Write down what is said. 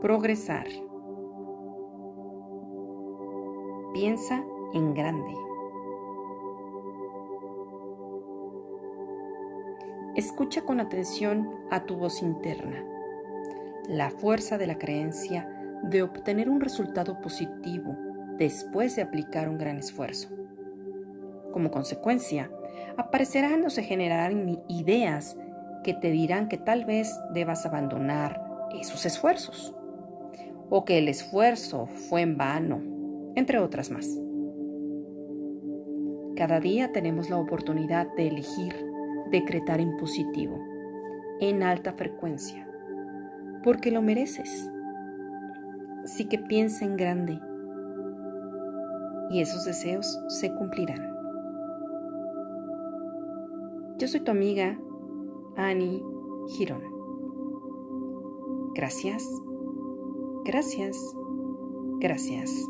Progresar. Piensa en grande. Escucha con atención a tu voz interna. La fuerza de la creencia de obtener un resultado positivo después de aplicar un gran esfuerzo. Como consecuencia, aparecerán o se generarán ideas que te dirán que tal vez debas abandonar esos esfuerzos o que el esfuerzo fue en vano, entre otras más. Cada día tenemos la oportunidad de elegir decretar en positivo, en alta frecuencia, porque lo mereces. Así que piensa en grande y esos deseos se cumplirán. Yo soy tu amiga Annie Girón. Gracias, gracias, gracias.